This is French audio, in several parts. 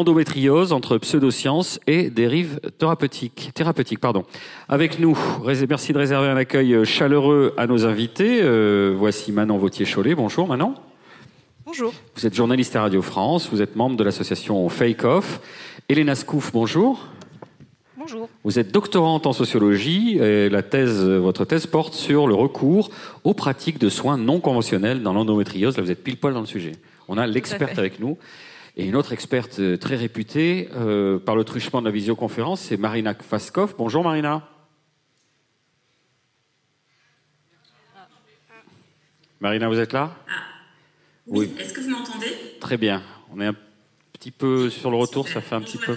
endométriose entre pseudosciences et dérives thérapeutiques. thérapeutiques pardon. Avec nous, merci de réserver un accueil chaleureux à nos invités. Euh, voici Manon Vautier-Cholet. Bonjour Manon. Bonjour. Vous êtes journaliste à Radio France, vous êtes membre de l'association Fake Off. Elena Scouf, bonjour. Bonjour. Vous êtes doctorante en sociologie et la thèse, votre thèse porte sur le recours aux pratiques de soins non conventionnels dans l'endométriose. Là, vous êtes pile poil dans le sujet. On a l'experte avec nous. Et une autre experte euh, très réputée euh, par le truchement de la visioconférence, c'est Marina Faskov. Bonjour Marina. Marina, vous êtes là? Ah. Oui. Est-ce que vous m'entendez? Très bien. On est un petit peu sur le retour, ça fait un petit peu.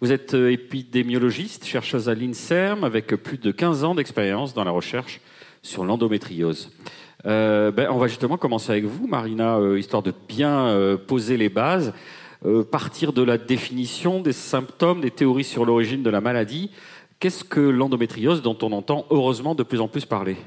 Vous êtes euh, épidémiologiste, chercheuse à l'INSERM, avec plus de 15 ans d'expérience dans la recherche sur l'endométriose. Euh, ben, on va justement commencer avec vous, Marina, euh, histoire de bien euh, poser les bases, partir de la définition des symptômes, des théories sur l'origine de la maladie. Qu'est-ce que l'endométriose dont on entend heureusement de plus en plus parler?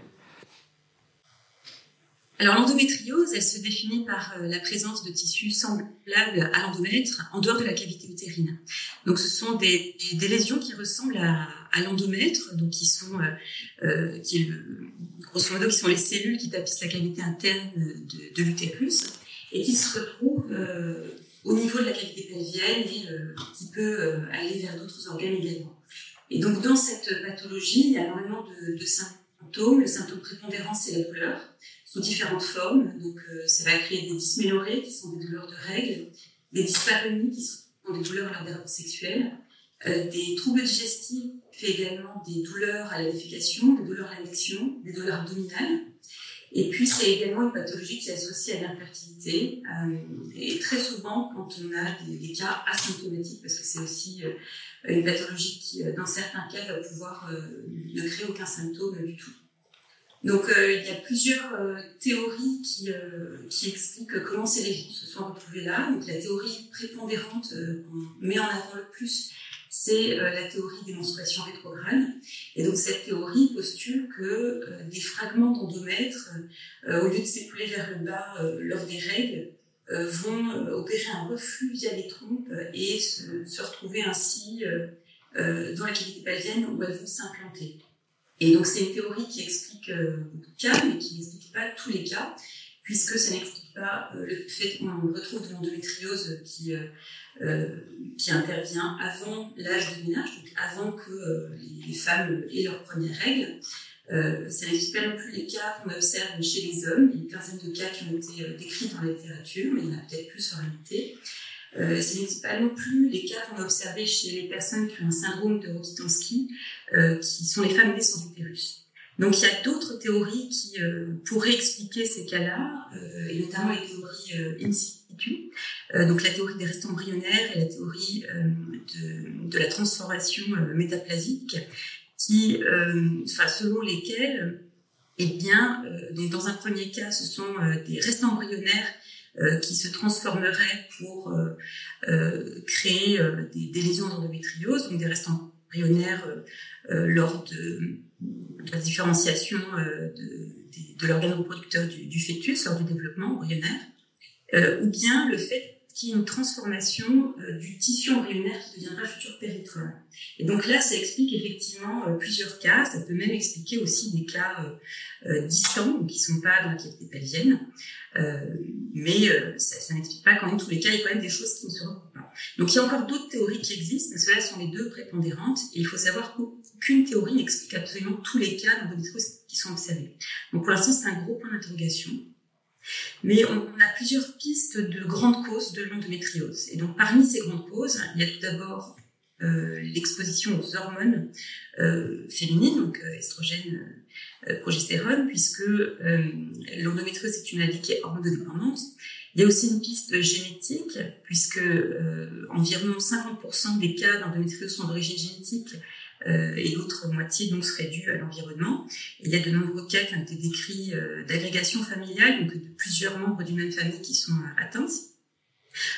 Alors l'endométriose, elle se définit par la présence de tissus semblables à l'endomètre en dehors de la cavité utérine. Donc ce sont des, lésions qui ressemblent à, l'endomètre, donc qui sont, qui grosso modo, qui sont les cellules qui tapissent la cavité interne de, de l'utérus et qui se retrouvent euh, au niveau de la cavité pelvienne et euh, qui peut euh, aller vers d'autres organes également. Et donc, dans cette pathologie, il y a énormément de, de symptômes. Le symptôme prépondérant, c'est la douleur, sous différentes formes. Donc, ça va créer des dysménorrhées, qui sont des douleurs de règles, des dyspareunies, qui sont des douleurs lors des rapports sexuels, des troubles digestifs également des douleurs à la défécation, des douleurs à l'élection, des douleurs abdominales. Et puis, c'est également une pathologie qui est associée à l'infertilité. Euh, et très souvent, quand on a des, cas asymptomatiques, parce que c'est aussi euh, une pathologie qui, euh, dans certains cas, va pouvoir ne créer aucun symptôme du tout. Donc, il y a plusieurs théories qui, qui expliquent comment ces lésions se sont retrouvées là. Donc, la théorie prépondérante qu'on met en avant le plus, c'est euh, la théorie des menstruations rétrogrades. Et donc cette théorie postule que euh, des fragments d'endomètre, euh, au lieu de s'écouler vers le bas lors des règles, vont opérer un reflux via les trompes et se, retrouver ainsi dans la cavité pelvienne où elles vont s'implanter. Et donc c'est une théorie qui explique beaucoup de cas, mais qui n'explique pas tous les cas, puisque ça n'explique pas le fait qu'on retrouve de l'endométriose qui qui intervient avant l'âge du ménage, donc avant que euh, les, femmes aient leurs premières règles. Euh, ça n'explique pas non plus les cas qu'on observe chez les hommes. Il y a une quinzaine de cas qui ont été décrits dans la littérature, mais il y en a peut-être plus en réalité. Euh, ça n'explique pas non plus les cas qu'on a observés chez les personnes qui ont un syndrome de Rokitansky, euh, qui sont les femmes nées sans utérus. Donc il y a d'autres théories qui euh, pourraient expliquer ces cas-là, et notamment les théories in euh, donc la théorie des restes embryonnaires et la théorie euh, de, la transformation euh, métaplasique, qui, selon lesquelles, eh bien, dans un premier cas, ce sont des restes embryonnaires qui se transformeraient pour créer des, des, lésions d'endométriose, donc des restes embryonnaires lors de, la différenciation de, de l'organe reproducteur du, fœtus lors du développement embryonnaire. Euh, ou bien le fait qu'il y ait une transformation euh, du tissu embryonnaire qui deviendra futur péritrome. Et donc là, ça explique effectivement euh, plusieurs cas. Ça peut même expliquer aussi des cas distants, qui ne sont pas dans la cavité pelvienne. mais ça, n'explique pas quand même tous les cas. Il y a quand même des choses qui ne se recoupent pas. Donc il y a encore d'autres théories qui existent, mais ceux-là sont les deux prépondérantes. Et il faut savoir qu'aucune théorie n'explique absolument tous les cas d'endométriose qui sont observés. Donc pour l'instant, c'est un gros point d'interrogation. Mais on, a plusieurs pistes de grandes causes de l'endométriose. Et donc parmi ces grandes causes, il y a tout d'abord euh, l'exposition aux hormones euh, féminines, donc euh, estrogène, progestérone, puisque l'endométriose est une maladie qui est hormonodépendante. Il y a aussi une piste génétique, puisque environ 50% des cas d'endométriose sont d'origine génétique, euh, et l'autre moitié donc serait due à l'environnement. Il y a de nombreux cas qui ont été décrits euh, d'agrégation familiale, donc de plusieurs membres d'une même famille qui sont euh, atteints,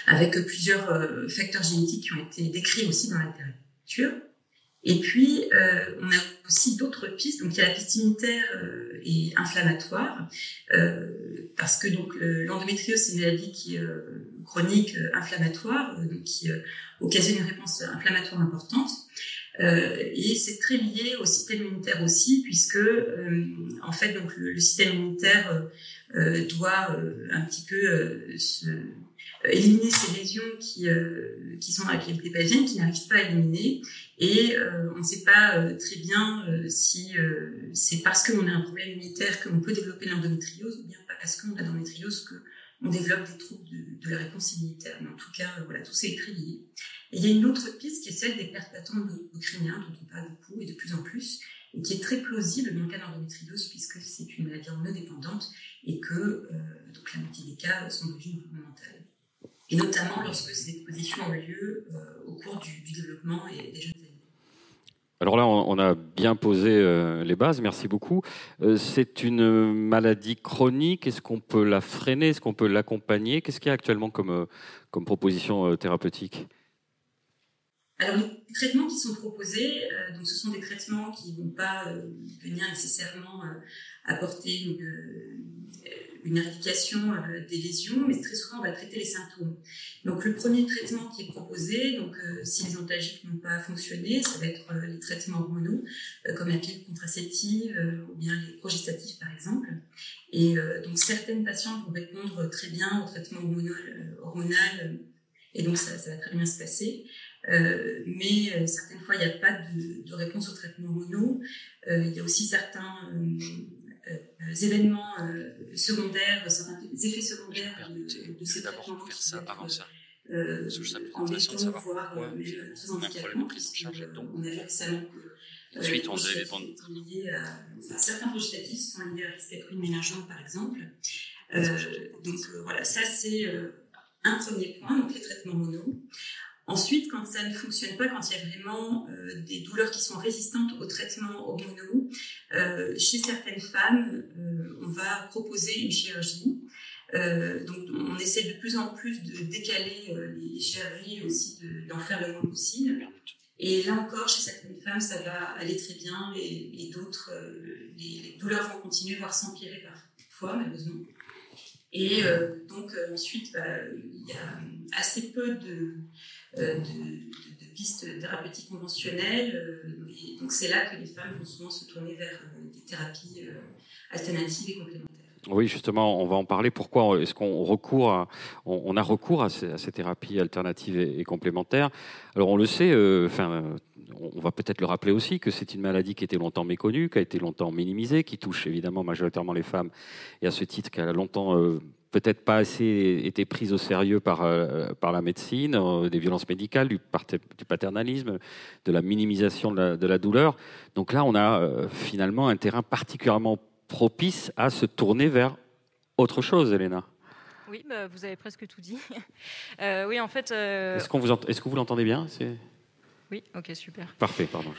avec plusieurs facteurs génétiques qui ont été décrits aussi dans la littérature. Et puis, euh, on a aussi d'autres pistes. Donc, il y a la piste immunitaire euh, et inflammatoire, euh, parce que donc l'endométriose, c'est une maladie qui chronique inflammatoire, donc qui occasionne une réponse inflammatoire importante. Et c'est très lié au système immunitaire aussi, puisque en fait, donc le, le système immunitaire doit un petit peu se éliminer ces lésions qui, euh, qui sont dans la cavité qui n'arrivent pas à éliminer. Et euh, on ne sait pas euh, très bien si c'est parce qu'on a un problème immunitaire qu'on peut développer l'endométriose ou bien parce qu'on a l'endométriose qu'on développe des troubles de, la réponse immunitaire. Mais en tout cas, voilà, tout ça est très lié. Et il y a une autre piste qui est celle des perpétuants endocriniens, dont on parle beaucoup et de plus en plus, et qui est très plausible dans le cas d'endométriose, puisque c'est une maladie hormonodépendante et que donc la moitié des cas sont d'origine hormonale et notamment lorsque ces expositions ont lieu euh, au cours du, développement et des jeunes. Alors là, on, a bien posé euh, les bases, merci beaucoup. Euh, c'est une maladie chronique, est-ce qu'on peut la freiner, est-ce qu'on peut l'accompagner? Qu'est-ce qu'il y a actuellement comme, comme proposition thérapeutique? Alors, les traitements qui sont proposés, donc ce sont des traitements qui ne vont pas venir nécessairement apporter une, une euh, des lésions, mais très souvent on va traiter les symptômes. Donc le premier traitement qui est proposé, donc euh, si les antalgiques n'ont pas fonctionné, ça va être euh, les traitements hormonaux, comme la pilule contraceptive ou bien les progestatifs par exemple. Et donc certaines patientes vont répondre très bien au traitement hormonal, et donc ça, va très bien se passer. Mais certaines fois, il n'y a pas de, de, réponse au traitement hormonaux. il y a aussi certains euh, événements euh, secondaires, certains effets secondaires de, de ces traitements faire ça avant ça. Euh, en étant, voire ouais, même très handicapants, on a vu récemment que Ensuite, on avait liés à, enfin, certains sont liés à risque d'être ménagement, par exemple. Euh, donc voilà, ça c'est un premier point, donc les traitements mono. Ensuite, quand ça ne fonctionne pas, quand il y a vraiment euh, des douleurs qui sont résistantes aux traitements hormonaux, euh, chez certaines femmes, euh, on va proposer une chirurgie. donc, on essaie de plus en plus de décaler les chirurgies aussi, d'en faire le moins possible. Et là encore, chez certaines femmes, ça va aller très bien et, d'autres, les, douleurs vont continuer, voire s'empirer parfois, malheureusement. Et donc, ensuite, bah, il y a assez peu de euh, de, pistes thérapeutiques conventionnelles. Euh, et donc c'est là que les femmes vont souvent se tourner vers euh, des thérapies alternatives et complémentaires. Oui, justement, on va en parler. Pourquoi est-ce qu'on recourt on, a recours à ces, thérapies alternatives et, complémentaires? Alors, on le sait, enfin, on va peut-être le rappeler aussi que c'est une maladie qui était longtemps méconnue, qui a été longtemps minimisée, qui touche évidemment majoritairement les femmes, et à ce titre, qui a longtemps peut-être pas assez été prise au sérieux par, euh, par la médecine, euh, des violences médicales, du, du, paternalisme, de la minimisation de la, de la douleur. Donc là, on a euh, finalement un terrain particulièrement propice à se tourner vers autre chose, Elena. Oui, bah, vous avez presque tout dit. oui, en fait. Est-ce, qu'on vous est-ce que vous l'entendez bien? Oui, ok, super. Parfait, pardon.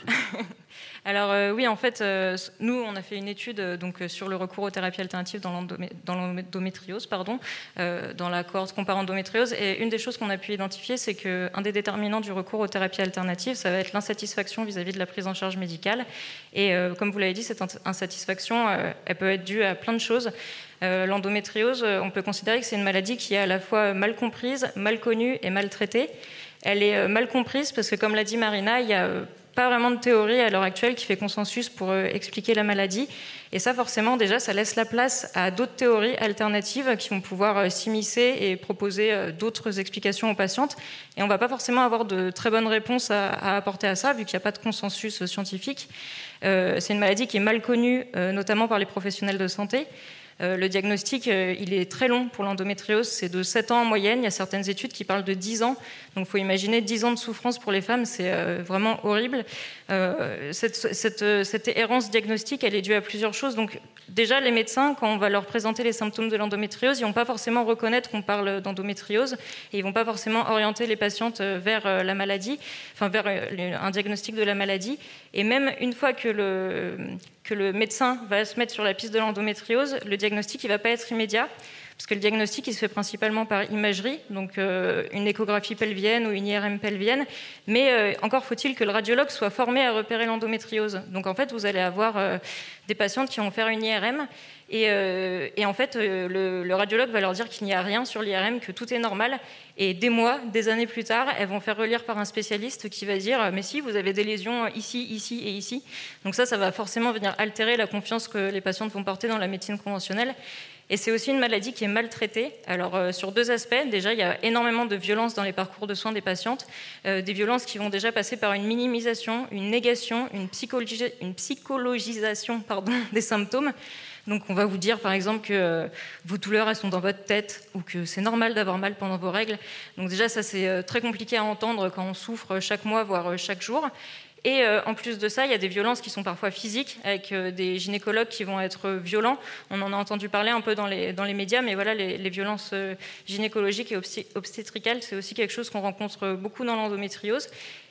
Alors euh, oui, en fait, euh, nous, on a fait une étude euh, donc, sur le recours aux thérapies alternatives dans l'endométriose, pardon, dans la cohorte comparant endométriose. Et une des choses qu'on a pu identifier, c'est qu'un des déterminants du recours aux thérapies alternatives, ça va être l'insatisfaction vis-à-vis de la prise en charge médicale. Et comme vous l'avez dit, cette insatisfaction, elle peut être due à plein de choses. L'endométriose, on peut considérer que c'est une maladie qui est à la fois mal comprise, mal connue et mal traitée elle est euh, mal comprise parce que, comme l'a dit Marina, il n'y a euh, pas vraiment de théorie à l'heure actuelle qui fait consensus pour euh, expliquer la maladie. Et ça, forcément, déjà, ça laisse la place à d'autres théories alternatives qui vont pouvoir s'immiscer et proposer d'autres explications aux patientes. Et on ne va pas forcément avoir de très bonnes réponses à, apporter à ça, vu qu'il n'y a pas de consensus scientifique. c'est une maladie qui est mal connue, notamment par les professionnels de santé. Euh, le diagnostic, euh, il est très long pour l'endométriose, c'est de 7 ans en moyenne. Il y a certaines études qui parlent de 10 ans. Donc il faut imaginer 10 ans de souffrance pour les femmes, c'est euh, vraiment horrible. Cette, errance diagnostique, elle est due à plusieurs choses. Donc déjà, les médecins, quand on va leur présenter les symptômes de l'endométriose, ils vont pas forcément reconnaître qu'on parle d'endométriose et ils vont pas forcément orienter les patientes vers la maladie, enfin vers un diagnostic de la maladie. Et même une fois que le, que le médecin va se mettre sur la piste de l'endométriose, le diagnostic ne va pas être immédiat parce que le diagnostic il se fait principalement par imagerie, donc une échographie pelvienne ou une IRM pelvienne, mais encore faut-il que le radiologue soit formé à repérer l'endométriose. Donc en fait, vous allez avoir des patientes qui vont faire une IRM euh, et, en fait, euh, le, radiologue va leur dire qu'il n'y a rien sur l'IRM, que tout est normal. Et des mois, des années plus tard, elles vont faire relire par un spécialiste qui va dire Mais si, vous avez des lésions ici, ici et ici. Donc, ça, ça va forcément venir altérer la confiance que les patientes vont porter dans la médecine conventionnelle. Et c'est aussi une maladie qui est maltraitée. Alors, euh, sur deux aspects. Déjà, il y a énormément de violences dans les parcours de soins des patientes. des violences qui vont déjà passer par une minimisation, une négation, une, psychologisation des symptômes. Donc on va vous dire par exemple que euh, vos douleurs elles sont dans votre tête ou que c'est normal d'avoir mal pendant vos règles. Donc déjà ça c'est euh, très compliqué à entendre quand on souffre chaque mois voire euh, chaque jour. Et en plus de ça, il y a des violences qui sont parfois physiques, avec des gynécologues qui vont être violents. On en a entendu parler un peu dans les, dans les médias, mais voilà, les violences gynécologiques et obstétricales, c'est aussi quelque chose qu'on rencontre beaucoup dans l'endométriose.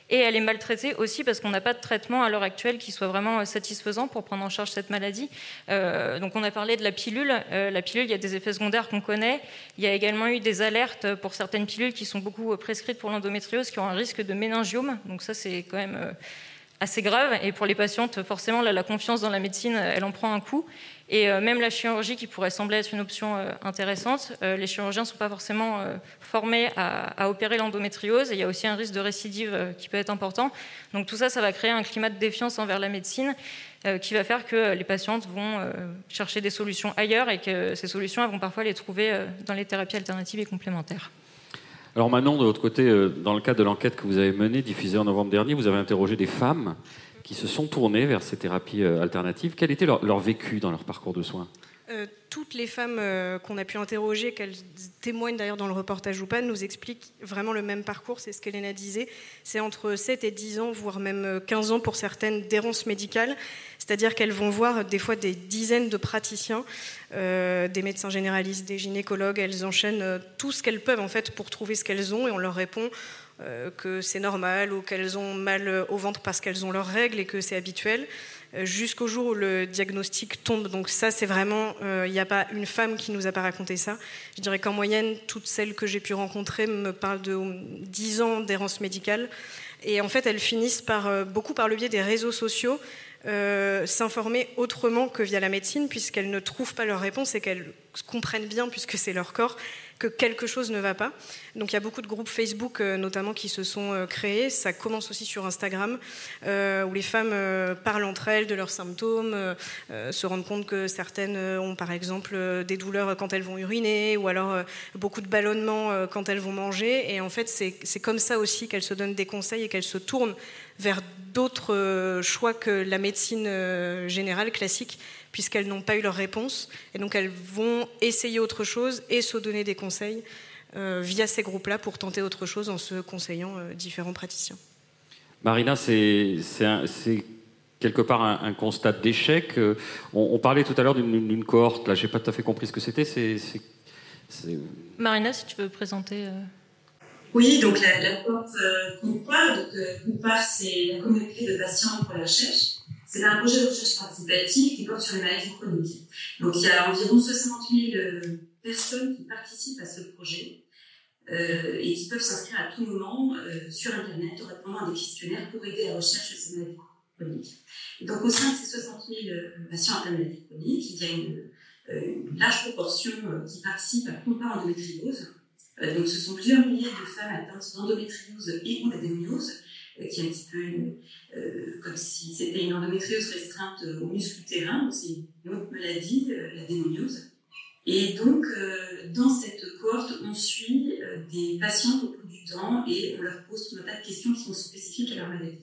Et elle est maltraitée aussi parce qu'on n'a pas de traitement à l'heure actuelle qui soit vraiment euh, satisfaisant pour prendre en charge cette maladie. Euh, donc on a parlé de la pilule. Euh, la pilule, il y a des effets secondaires qu'on connaît. Il y a également eu des alertes pour certaines pilules qui sont beaucoup prescrites pour l'endométriose, qui ont un risque de méningiome. Donc ça, c'est quand même assez grave. Et pour les patientes, forcément, la confiance dans la médecine, elle en prend un coup. Et euh, même la chirurgie, qui pourrait sembler être une option euh, intéressante, euh, les chirurgiens ne sont pas forcément formés à, opérer l'endométriose. Et il y a aussi un risque de récidive qui peut être important. Donc tout ça, ça va créer un climat de défiance envers la médecine qui va faire que les patientes vont chercher des solutions ailleurs et que ces solutions, elles vont parfois les trouver dans les thérapies alternatives et complémentaires. Alors Manon, de votre côté, dans le cadre de l'enquête que vous avez menée, diffusée en novembre dernier, vous avez interrogé des femmes qui se sont tournés vers ces thérapies euh, alternatives. Quel était leur, vécu dans leur parcours de soins? Euh, toutes les femmes euh, qu'on a pu interroger, qu'elles témoignent d'ailleurs dans le reportage ou pas, nous expliquent vraiment le même parcours. C'est ce qu'Elena disait. C'est entre 7 et 10 ans, voire même 15 ans pour certaines, d'errance médicale. C'est-à-dire qu'elles vont voir des fois des dizaines de praticiens, des médecins généralistes, des gynécologues. Elles enchaînent tout ce qu'elles peuvent en fait pour trouver ce qu'elles ont et on leur répond euh, que c'est normal ou qu'elles ont mal au ventre parce qu'elles ont leurs règles et que c'est habituel, euh, jusqu'au jour où le diagnostic tombe. Donc ça, c'est vraiment, euh, il n'y a pas une femme qui nous a pas raconté ça. Je dirais qu'en moyenne, toutes celles que j'ai pu rencontrer me parlent de 10 ans d'errance médicale. Et en fait, elles finissent par, beaucoup par le biais des réseaux sociaux, s'informer autrement que via la médecine, puisqu'elles ne trouvent pas leur réponse et qu'elles comprennent bien, puisque c'est leur corps, que quelque chose ne va pas. Donc il y a beaucoup de groupes Facebook euh, notamment qui se sont euh, créés. Ça commence aussi sur Instagram euh, où les femmes parlent entre elles de leurs symptômes, se rendent compte que certaines ont par exemple des douleurs quand elles vont uriner ou alors beaucoup de ballonnements quand elles vont manger. Et en fait c'est comme ça aussi qu'elles se donnent des conseils et qu'elles se tournent vers d'autres choix que la médecine générale classique puisqu'elles n'ont pas eu leur réponse. Et donc elles vont essayer autre chose et se donner des conseils euh, via ces groupes-là pour tenter autre chose en se conseillant euh, différents praticiens. Marina, c'est quelque part un, constat d'échec. Euh, on, parlait tout à l'heure d'une cohorte, là, j'ai pas tout à fait compris ce que c'était. Marina, si tu veux présenter. Oui, donc la, la cohorte qu'on parle, c'est la communauté de patients pour la recherche. C'est un projet de recherche participative qui porte sur les maladies chroniques. Donc il y a environ 60 000 euh, personnes qui participent à ce projet euh, et qui peuvent s'inscrire à tout moment euh, sur Internet en répondant à des questionnaires pour aider la recherche de ces maladies chroniques. Et donc au sein de ces 60 000 patients atteints de maladies chroniques, il y a une, large proportion qui participent à Compas endométriose. donc ce sont plusieurs milliers de femmes atteintes d'endométriose et ou d'adénomiose qui est un petit peu euh, comme si c'était une endométriose restreinte au muscle utérin, c'est une autre maladie, euh, la démoniose. Et donc, euh, dans cette cohorte, on suit des patients au cours du temps et on leur pose tout un tas de questions qui sont spécifiques à leur maladie.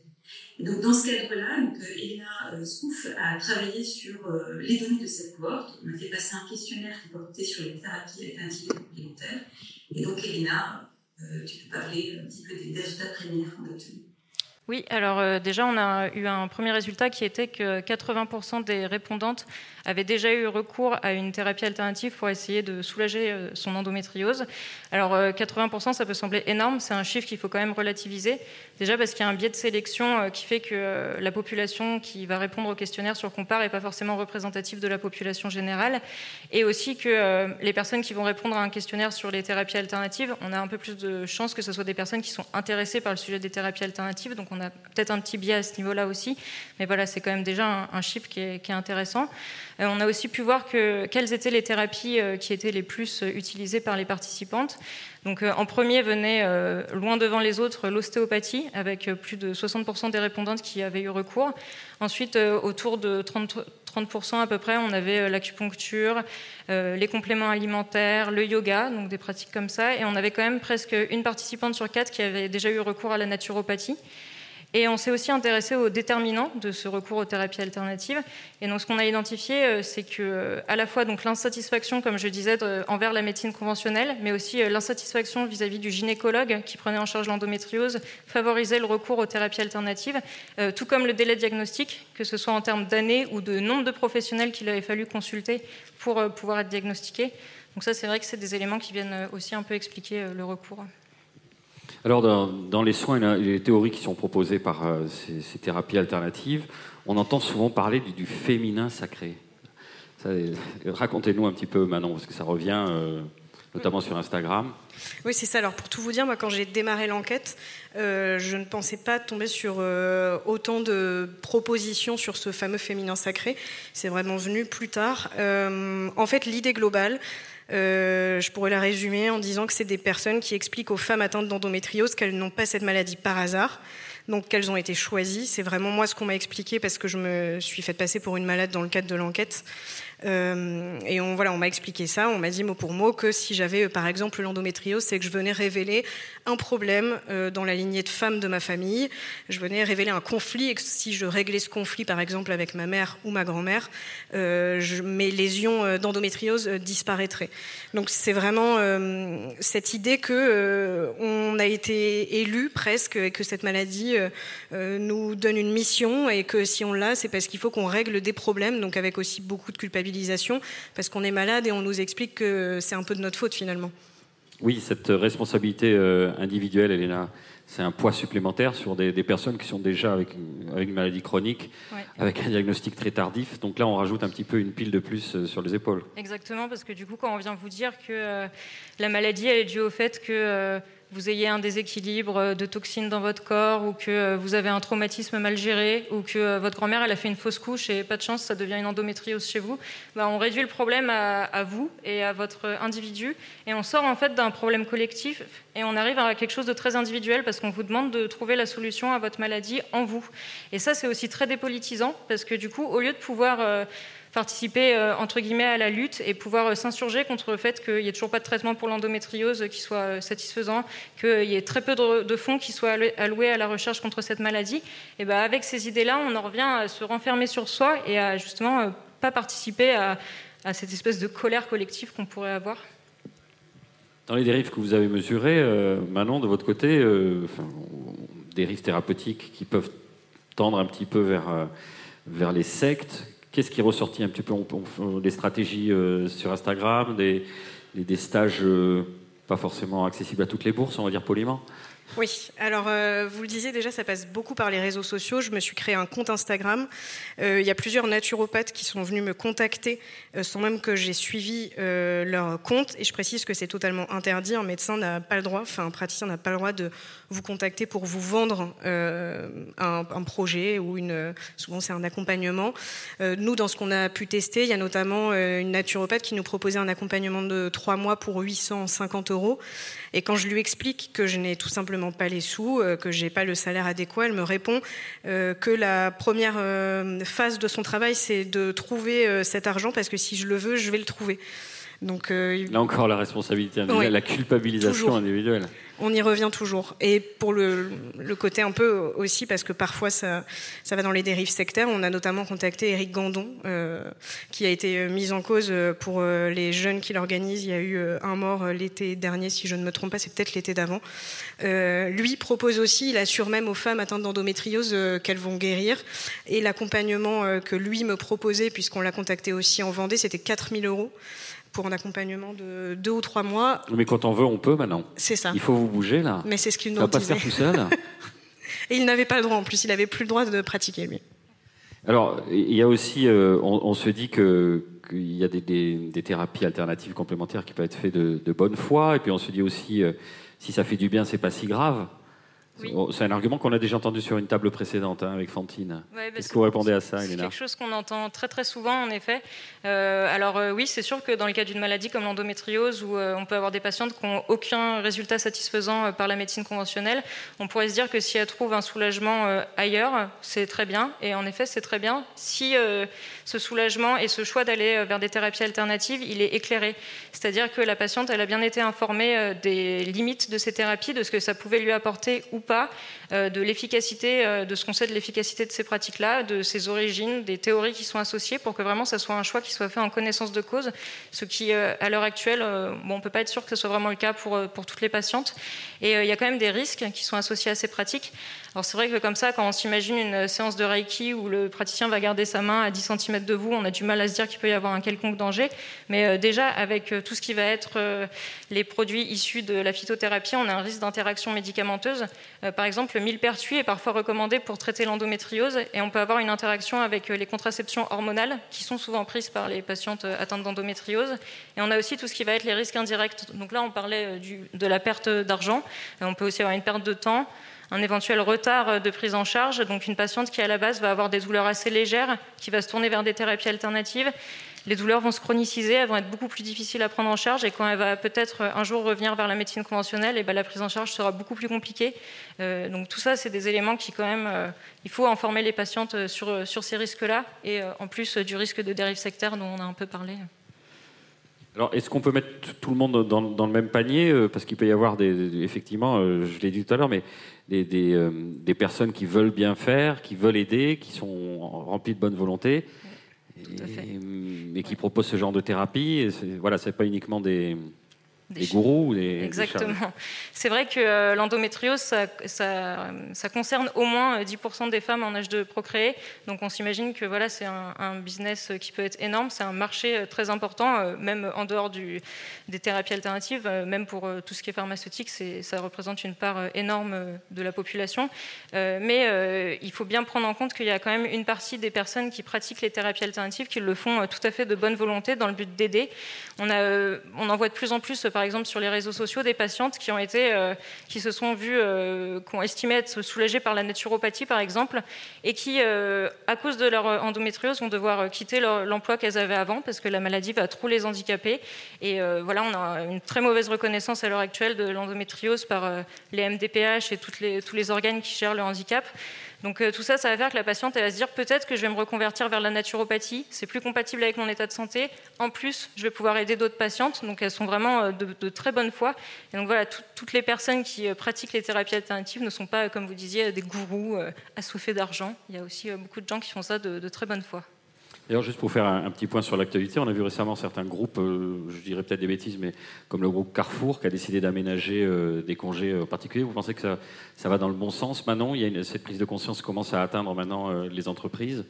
Et donc, dans ce cadre-là, Elena Scouf a travaillé sur les données de cette cohorte. On a fait passer un questionnaire qui portait sur les thérapies alternatives complémentaires. Et donc, Elena, tu peux parler un petit peu des résultats préliminaires qu'on a obtenus. Oui, alors euh, déjà, on a eu un premier résultat qui était que 80% des répondantes avaient déjà eu recours à une thérapie alternative pour essayer de soulager euh, son endométriose. Alors 80%, euh, ça peut sembler énorme, c'est un chiffre qu'il faut quand même relativiser. Déjà parce qu'il y a un biais de sélection qui fait que la population qui va répondre au questionnaire sur Compare n'est pas forcément représentative de la population générale. Et aussi que les personnes qui vont répondre à un questionnaire sur les thérapies alternatives, on a un peu plus de chances que ce soit des personnes qui sont intéressées par le sujet des thérapies alternatives. Donc on a peut-être un petit biais à ce niveau-là aussi, mais voilà, c'est quand même déjà un, chiffre qui est, intéressant. Euh, on a aussi pu voir que, quelles étaient les thérapies euh, qui étaient les plus euh, utilisées par les participantes. Donc, en premier venait loin devant les autres l'ostéopathie, avec plus de 60% des répondantes qui avaient eu recours. Ensuite, autour de 30, 30% à peu près, on avait l'acupuncture, les compléments alimentaires, le yoga, donc des pratiques comme ça. Et on avait quand même presque une participante sur quatre qui avait déjà eu recours à la naturopathie. Et on s'est aussi intéressé aux déterminants de ce recours aux thérapies alternatives. Et donc, ce qu'on a identifié, euh, c'est que, euh, à la fois donc l'insatisfaction, comme je disais, envers la médecine conventionnelle, mais aussi euh, l'insatisfaction vis-à-vis du gynécologue qui prenait en charge l'endométriose, favorisait le recours aux thérapies alternatives, tout comme le délai diagnostique, que ce soit en termes d'années ou de nombre de professionnels qu'il avait fallu consulter pour pouvoir être diagnostiqué. Donc ça, c'est vrai que c'est des éléments qui viennent aussi un peu expliquer le recours. Alors, dans, les soins et les théories qui sont proposées par euh, ces, thérapies alternatives, on entend souvent parler du, féminin sacré. Racontez-nous un petit peu, Manon, parce que ça revient euh, notamment sur Instagram. Oui, c'est ça. Alors, pour tout vous dire, moi, quand j'ai démarré l'enquête, euh, je ne pensais pas tomber sur autant de propositions sur ce fameux féminin sacré. C'est vraiment venu plus tard. en fait, l'idée globale, euh, je pourrais la résumer en disant que c'est des personnes qui expliquent aux femmes atteintes d'endométriose qu'elles n'ont pas cette maladie par hasard, donc qu'elles ont été choisies. C'est vraiment moi ce qu'on m'a expliqué parce que je me suis fait passer pour une malade dans le cadre de l'enquête. Euh, et on, voilà, on m'a expliqué ça, on m'a dit mot pour mot que si j'avais euh, par exemple l'endométriose, c'est que je venais révéler un problème euh, dans la lignée de femmes de ma famille, je venais révéler un conflit, et que si je réglais ce conflit par exemple avec ma mère ou ma grand-mère, mes lésions d'endométriose disparaîtraient. Donc c'est vraiment cette idée que on a été élu presque et que cette maladie nous donne une mission et que si on l'a, c'est parce qu'il faut qu'on règle des problèmes, donc avec aussi beaucoup de culpabilité parce qu'on est malade et on nous explique que c'est un peu de notre faute finalement. Oui, cette responsabilité euh, individuelle, Elena, c'est un poids supplémentaire sur des, personnes qui sont déjà avec une, maladie chronique, avec un diagnostic très tardif. Donc là, on rajoute un petit peu une pile de plus euh, sur les épaules. Exactement, parce que du coup, quand on vient vous dire que euh, la maladie, elle est due au fait que vous ayez un déséquilibre de toxines dans votre corps ou que vous avez un traumatisme mal géré ou que votre grand-mère elle a fait une fausse couche et pas de chance ça devient une endométriose chez vous, bah, on réduit le problème à, vous et à votre individu et on sort en fait d'un problème collectif et on arrive à quelque chose de très individuel parce qu'on vous demande de trouver la solution à votre maladie en vous. Et ça c'est aussi très dépolitisant parce que du coup au lieu de pouvoir euh, participer euh, entre guillemets à la lutte et pouvoir euh, s'insurger contre le fait qu'il n'y ait toujours pas de traitement pour l'endométriose qui soit euh, satisfaisant, qu'il y ait très peu de, fonds qui soient alloués à la recherche contre cette maladie. Et ben avec ces idées-là, on en revient à se renfermer sur soi et à justement pas participer à, cette espèce de colère collective qu'on pourrait avoir. Dans les dérives que vous avez mesurées, Manon, de votre côté, dérives thérapeutiques qui peuvent tendre un petit peu vers, vers les sectes, Qu'est-ce qui est ressorti un petit peu Des stratégies euh, sur Instagram, des, des stages euh, pas forcément accessibles à toutes les bourses, on va dire poliment oui, alors euh, vous le disiez déjà, ça passe beaucoup par les réseaux sociaux. Je me suis créé un compte Instagram. Euh, il y a plusieurs naturopathes qui sont venus me contacter euh, sans même que j'ai suivi leur compte. Et je précise que c'est totalement interdit. Un médecin n'a pas le droit, enfin un praticien n'a pas le droit de vous contacter pour vous vendre un, projet ou une. Souvent c'est un accompagnement. nous, dans ce qu'on a pu tester, il y a notamment une naturopathe qui nous proposait un accompagnement de trois mois pour 850 euros. Et quand je lui explique que je n'ai tout simplement pas les sous, euh, que j'ai pas le salaire adéquat, elle me répond euh, que la première euh, phase de son travail, c'est de trouver cet argent parce que si je le veux, je vais le trouver. Donc, Là encore, la responsabilité individuelle, la culpabilisation individuelle. On y revient toujours. Et pour le, côté un peu aussi, parce que parfois ça, ça va dans les dérives sectaires, on a notamment contacté Eric Gandon, euh, qui a été mis en cause pour les jeunes qui l'organisent. Il y a eu un mort l'été dernier, si je ne me trompe pas, c'est peut-être l'été d'avant. lui propose aussi, il assure même aux femmes atteintes d'endométriose qu'elles vont guérir. Et l'accompagnement que lui me proposait, puisqu'on l'a contacté aussi en Vendée, c'était 4000 euros pour un accompagnement de deux ou trois mois. Mais quand on veut, on peut maintenant. C'est ça. Il faut vous bouger là. Mais c'est ce qu'il nous disait. pas se faire tout seul. Et il n'avait pas le droit en plus, il n'avait plus le droit de pratiquer lui. Alors, il y a aussi, euh, on, se dit que qu'il y a des, thérapies alternatives complémentaires qui peuvent être faites de, bonne foi, et puis on se dit aussi, euh, si ça fait du bien, c'est pas si grave. C'est un argument qu'on a déjà entendu sur une table précédente hein, avec Fantine. Est-ce que vous répondez à ça, C'est quelque chose qu'on entend très très souvent, en effet. Euh, alors euh, oui, c'est sûr que dans le cas d'une maladie comme l'endométriose, où euh, on peut avoir des patientes qui n'ont aucun résultat satisfaisant par la médecine conventionnelle, on pourrait se dire que si elles trouvent un soulagement ailleurs, c'est très bien. Et en effet, c'est très bien si ce soulagement et ce choix d'aller vers des thérapies alternatives, il est éclairé. C'est-à-dire que la patiente, elle a bien été informée des limites de ces thérapies, de ce que ça pouvait lui apporter ou pas euh, de l'efficacité, euh, de ce qu'on sait de l'efficacité de ces pratiques-là, de ses origines, des théories qui sont associées, pour que vraiment ça soit un choix qui soit fait en connaissance de cause. Ce qui, euh, à l'heure actuelle, bon, on ne peut pas être sûr que ce soit vraiment le cas pour, pour toutes les patientes. Et il y a quand même des risques qui sont associés à ces pratiques. Alors c'est vrai que comme ça, quand on s'imagine une séance de Reiki où le praticien va garder sa main à 10 cm de vous, on a du mal à se dire qu'il peut y avoir un quelconque danger. Mais euh, déjà, avec euh, tout ce qui va être euh, les produits issus de la phytothérapie, on a un risque d'interaction médicamenteuse. Par exemple, le millepertuis est parfois recommandé pour traiter l'endométriose et on peut avoir une interaction avec les contraceptions hormonales qui sont souvent prises par les patientes atteintes d'endométriose. Et on a aussi tout ce qui va être les risques indirects. Donc là, on parlait de la perte d'argent. On peut aussi avoir une perte de temps un éventuel retard de prise en charge. Donc une patiente qui à la base va avoir des douleurs assez légères, qui va se tourner vers des thérapies alternatives. Les douleurs vont se chroniciser, elles vont être beaucoup plus difficiles à prendre en charge et quand elle va peut-être un jour revenir vers la médecine conventionnelle, et eh ben, la prise en charge sera beaucoup plus compliquée. Euh, donc tout ça, c'est des éléments qui quand même, euh, il faut informer les patientes sur, sur ces risques-là et euh, en plus du risque de dérive sectaire dont on a un peu parlé. Alors, est-ce qu'on peut mettre tout le monde dans, dans le même panier Parce qu'il peut y avoir des, effectivement, je l'ai dit tout à l'heure, mais euh, des, personnes qui veulent bien faire, qui veulent aider, qui sont remplies de bonne volonté, et, qui proposent ce genre de thérapie. Voilà, c'est pas uniquement des, des, gourous Exactement. C'est vrai que euh, l'endométriose, ça, concerne au moins 10% euh, des femmes en âge de procréer. Donc on s'imagine que voilà, c'est un, business qui peut être énorme, c'est un marché euh, très important, même en dehors du, des thérapies alternatives, même pour tout ce qui est pharmaceutique, ça représente une part énorme de la population. mais il faut bien prendre en compte qu'il y a quand même une partie des personnes qui pratiquent les thérapies alternatives qui le font tout à fait de bonne volonté dans le but d'aider. On, on en voit de plus en plus par exemple sur les réseaux sociaux des patientes qui ont été, euh, qui se sont vues, euh, qui ont estimé être soulagées par la naturopathie par exemple, et qui, euh, à cause de leur endométriose, vont devoir quitter l'emploi qu'elles avaient avant parce que la maladie va trop les handicaper. Et voilà, on a une très mauvaise reconnaissance à l'heure actuelle de l'endométriose par les MDPH et tous les organes qui gèrent le handicap. Donc euh, tout ça, ça va faire que la patiente elle va se dire peut-être que je vais me reconvertir vers la naturopathie, c'est plus compatible avec mon état de santé. En plus, je vais pouvoir aider d'autres patientes, donc elles sont vraiment euh, de, très bonne foi. Et donc voilà, toutes les personnes qui euh, pratiquent les thérapies alternatives ne sont pas, comme vous disiez, des gourous assoiffés d'argent. Il y a aussi beaucoup de gens qui font ça de très bonne foi. D'ailleurs, juste pour faire un, petit point sur l'actualité, on a vu récemment certains groupes, euh, je dirais peut-être des bêtises, mais comme le groupe Carrefour qui a décidé d'aménager euh, des congés euh, particuliers. Vous pensez que ça, va dans le bon sens maintenant? Il y a une, cette prise de conscience commence à atteindre maintenant les entreprises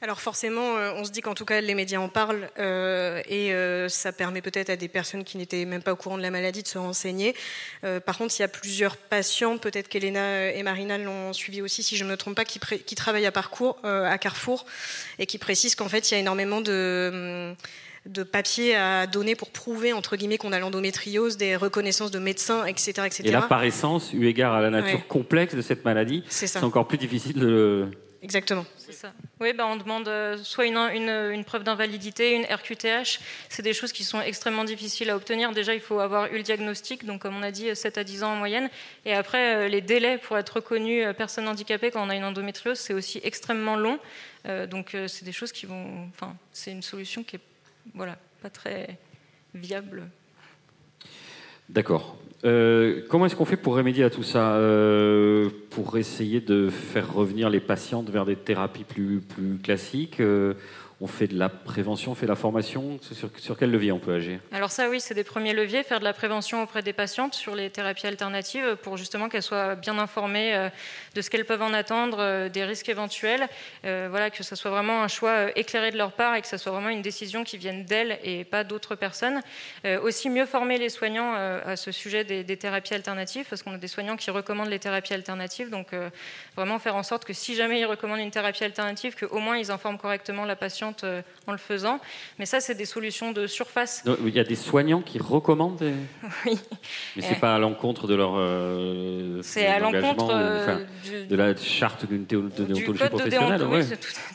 alors forcément, euh, on se dit qu'en tout cas, les médias en parlent euh, et euh, ça permet peut-être à des personnes qui n'étaient même pas au courant de la maladie de se renseigner. par contre, il y a plusieurs patients, peut-être qu'Elena et Marina l'ont suivi aussi, si je ne me trompe pas, qui, qui travaillent à, parcours, à Carrefour et qui précisent qu'en fait, il y a énormément de de papiers à donner pour prouver entre guillemets qu'on a l'endométriose, des reconnaissances de médecins, etc., etc. Et là, par essence, eu égard à la nature complexe de cette maladie, c'est encore plus difficile de, Exactement. C'est ça. Oui, ben, on demande euh, soit une, une, preuve d'invalidité, une RQTH. C'est des choses qui sont extrêmement difficiles à obtenir. Déjà, il faut avoir eu le diagnostic, donc comme on a dit, 7 à 10 ans en moyenne. Et après, euh, les délais pour être reconnu euh, personne handicapée quand on a une endométriose, c'est aussi extrêmement long. donc, c'est des choses qui vont. Enfin, c'est une solution qui est voilà, pas très viable. D'accord. Comment est-ce qu'on fait pour remédier à tout ça Pour essayer de faire revenir les patientes vers des thérapies plus, plus classiques on fait de la prévention, on fait de la formation. Sur, sur quel levier on peut agir? Alors ça oui, c'est des premiers leviers, faire de la prévention auprès des patientes sur les thérapies alternatives pour justement qu'elles soient bien informées euh, de ce qu'elles peuvent en attendre, euh, des risques éventuels, euh, voilà, que ce soit vraiment un choix éclairé de leur part et que ce soit vraiment une décision qui vienne d'elles et pas d'autres personnes. aussi mieux former les soignants à ce sujet des, des thérapies alternatives parce qu'on a des soignants qui recommandent les thérapies alternatives, donc vraiment faire en sorte que si jamais ils recommandent une thérapie alternative, qu'au moins ils informent correctement la patiente euh, en le faisant. Mais ça, c'est des solutions de surface. il y a des soignants qui recommandent Oui. Mais ce n'est pas à l'encontre de leur. Euh, c'est à l'encontre euh, de la charte d'une déontologie professionnelle. Oui,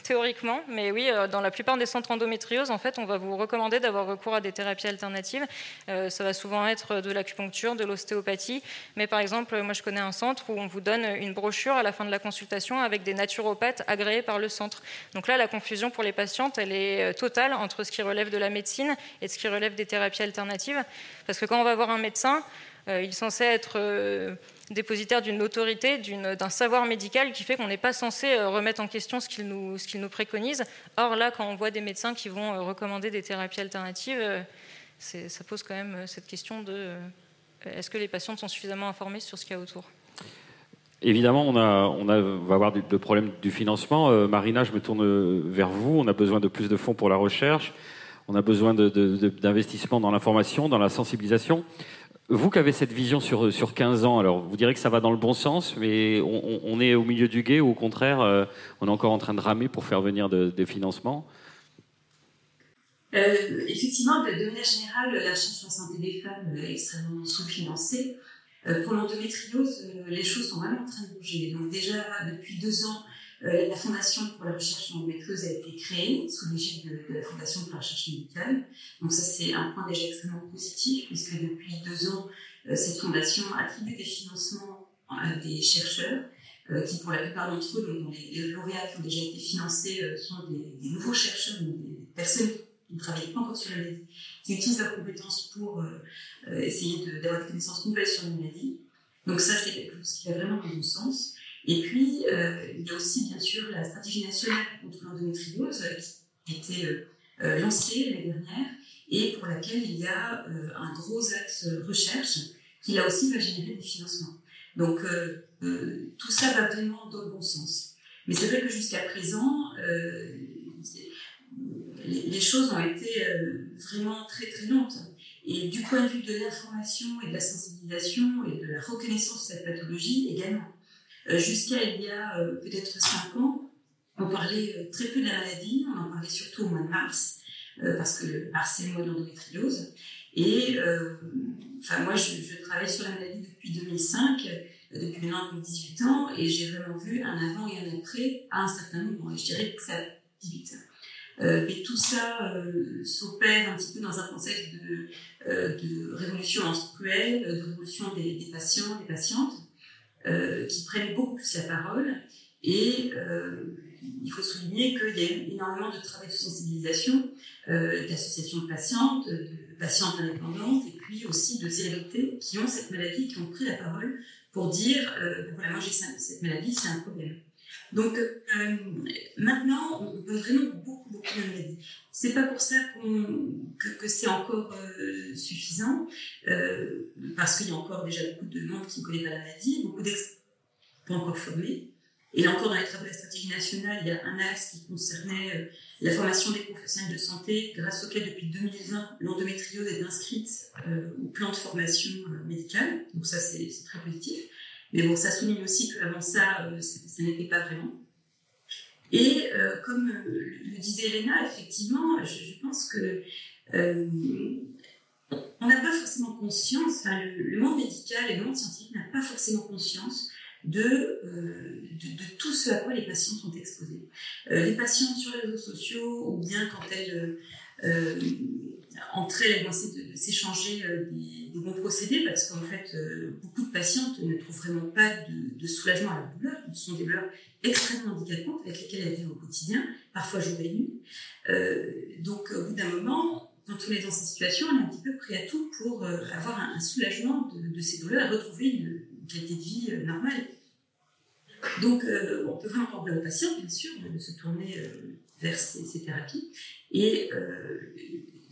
théoriquement. Mais oui, dans la plupart des centres endométriose, en fait, on va vous recommander d'avoir recours à des thérapies alternatives. ça va souvent être de l'acupuncture, de l'ostéopathie. Mais par exemple, moi, je connais un centre où on vous donne une brochure à la fin de la consultation avec des naturopathes agréés par le centre. Donc là, la confusion pour les patients elle est euh, totale entre ce qui relève de la médecine et ce qui relève des thérapies alternatives. Parce que quand on va voir un médecin, euh, il est censé être euh, dépositaire d'une autorité, d'un savoir médical qui fait qu'on n'est pas censé remettre en question ce qu'il nous, nous, préconise. Or là, quand on voit des médecins qui vont recommander des thérapies alternatives, ça pose quand même cette question de est-ce que les patients sont suffisamment informés sur ce qu'il y a autour? Évidemment, on, va avoir le problème du financement. Euh, Marina, je me tourne vers vous. On a besoin de plus de fonds pour la recherche. On a besoin d'investissements dans l'information, dans la sensibilisation. Vous qui avez cette vision sur, sur 15 ans, alors vous direz que ça va dans le bon sens, mais on, est au milieu du guet ou au contraire, euh, on est encore en train de ramer pour faire venir des financements? Euh, Effectivement, de, manière générale, la recherche en santé des femmes est extrêmement sous-financée. Euh, pour l'endométriose, euh, les choses sont vraiment en train de bouger. Donc déjà, depuis deux ans, euh, la Fondation pour la recherche en endométriose a été créée sous l'égide de, la Fondation pour la recherche médicale. Donc ça, c'est un point déjà extrêmement positif, puisque depuis deux ans, cette fondation attribue des financements à des chercheurs, qui pour la plupart d'entre eux, donc les, lauréats qui ont déjà été financés, sont des, des nouveaux chercheurs, des personnes qui ne travaillent pas encore sur la maladie, qui utilisent leurs compétences pour euh, euh, essayer d'avoir des connaissances nouvelles sur la maladie. Donc ça, c'est quelque chose qui va vraiment dans bon sens. Et puis, euh, il y a aussi, bien sûr, la stratégie nationale contre l'endométriose qui a été lancée l'année dernière et pour laquelle il y a un gros axe recherche qui, là aussi, va générer des financements. Donc, tout ça va vraiment dans le bon sens. Mais c'est vrai que jusqu'à présent, les, choses ont été euh, vraiment très très lentes. Et du point de vue de l'information et de la sensibilisation et de la reconnaissance de cette pathologie également. Euh, jusqu'à il y a euh, peut-être 5 ans, on parlait très peu de la maladie, on en parlait surtout au mois de mars, parce que mars c'est le mois de l'endométriose. Et enfin, moi, je, travaille sur la maladie depuis 2005, depuis maintenant 18 ans, et j'ai vraiment vu un avant et un après à un certain moment. Et je dirais que ça a vite. Euh, mais tout ça euh, s'opère un petit peu dans un contexte de, euh, de révolution menstruelle, de révolution des, patients, des patientes, qui prennent beaucoup plus la parole. Et il faut souligner qu'il y a énormément de travail de sensibilisation, d'associations de patientes, de patientes indépendantes, et puis aussi de célébrités qui ont cette maladie, qui ont pris la parole pour dire, voilà, moi j'ai cette maladie, c'est un problème. Donc euh, maintenant, on peut vraiment beaucoup, beaucoup de maladie. C'est pas pour ça que, que c'est encore euh, suffisant, euh, parce qu'il y a encore déjà beaucoup de monde qui ne connaît pas la maladie, beaucoup d'experts pas encore formés. Et là encore, dans les travaux de la stratégie nationale, il y a un axe qui concernait la formation des professionnels de santé, grâce auquel depuis 2020, l'endométriose est inscrite au plan de formation médicale. Donc ça, c'est très positif. Mais bon, ça souligne aussi qu'avant ça, euh, ça n'était pas vraiment. Et euh, comme euh, le disait Elena, effectivement, je, pense que on n'a pas forcément conscience, enfin, le, monde médical et le monde scientifique n'a pas forcément conscience de, de, tout ce à quoi les patients sont exposés. les patients sur les réseaux sociaux, ou bien quand elles vont essayer de, s'échanger euh, des, bons procédés parce qu'en fait, euh, beaucoup de patientes ne trouvent vraiment pas de, soulagement à la douleur. Ce sont des douleurs extrêmement handicapantes avec lesquelles elles vivent au quotidien, parfois jour et nuit. Euh, donc, au bout d'un moment, quand on est dans cette situation, on est un petit peu prêt à tout pour avoir un, soulagement de, ces douleurs et retrouver une, qualité de vie normale. Donc, on peut vraiment parler aux patients, bien sûr, de se tourner vers ces, thérapies. Et